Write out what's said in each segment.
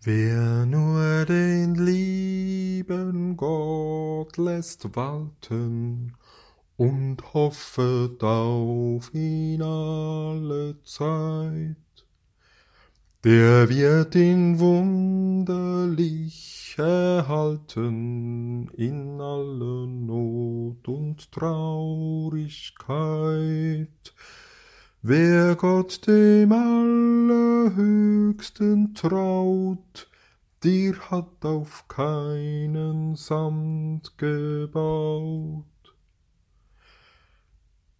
Wer nur den lieben Gott lässt walten und hoffet auf ihn alle Zeit, der wird ihn wunderlich erhalten in aller Not und Traurigkeit. Wer Gott dem Allerhöchsten traut, dir hat auf keinen Sand gebaut.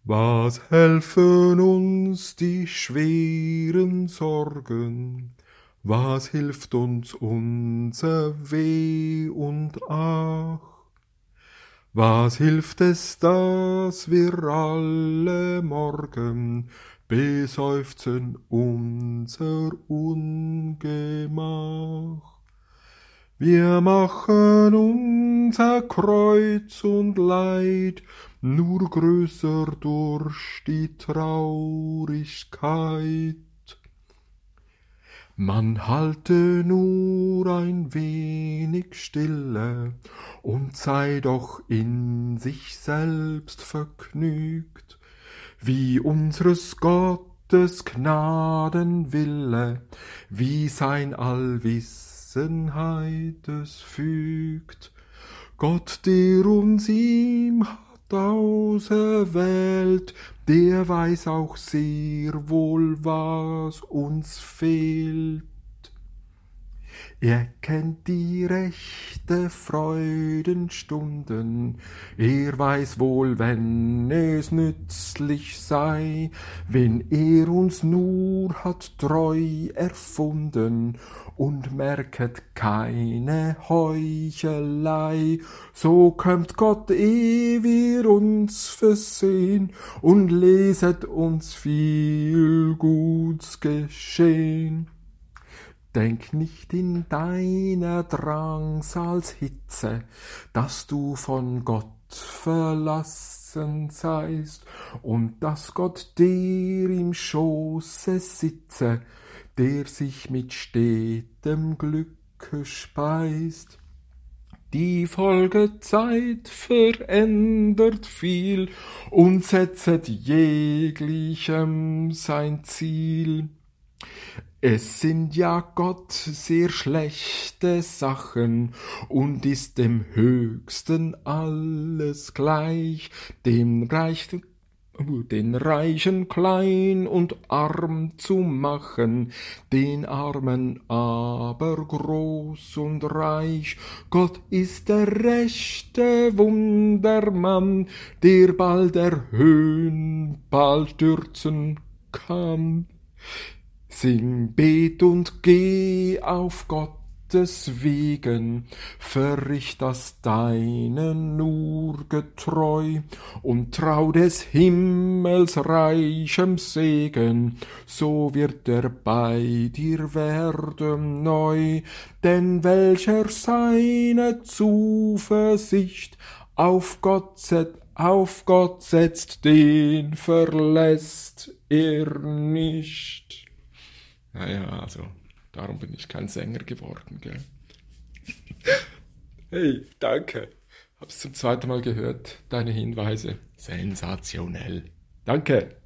Was helfen uns die schweren Sorgen? Was hilft uns unser Weh und Ach? Was hilft es, dass wir alle morgen beseufzen unser Ungemach? Wir machen unser Kreuz und Leid nur größer durch die Traurigkeit. Man halte nur ein wenig stille und sei doch in sich selbst vergnügt, wie unseres Gottes Gnadenwille, wie sein Allwissenheit es fügt. Gott, der uns ihm hat auserwählt, der weiß auch sehr wohl, was uns fehlt. Er kennt die rechte Freudenstunden, er weiß wohl, wenn es nützlich sei, wenn er uns nur hat treu erfunden und merket keine Heuchelei, so kömmt Gott, eh wir uns versehn und leset uns viel Guts geschehn. Denk nicht in deiner Drangsalshitze, dass du von Gott verlassen seist und dass Gott der im Schoße sitze, der sich mit stetem Glücke speist. Die Folgezeit verändert viel und setzet jeglichem sein Ziel. Es sind ja Gott sehr schlechte Sachen und ist dem Höchsten alles gleich, dem Reichen, den Reichen klein und arm zu machen, den Armen aber groß und reich. Gott ist der rechte Wundermann, der bald erhöhen, bald stürzen kann. Sing, bet und geh auf Gottes Wegen, verricht das Deine nur getreu und trau des Himmels reichem Segen, so wird er bei dir werden neu, denn welcher seine Zuversicht auf Gott setzt, auf Gott setzt, den verlässt er nicht. Naja, also darum bin ich kein Sänger geworden, gell? Hey, danke. Hab's zum zweiten Mal gehört, deine Hinweise. Sensationell. Danke.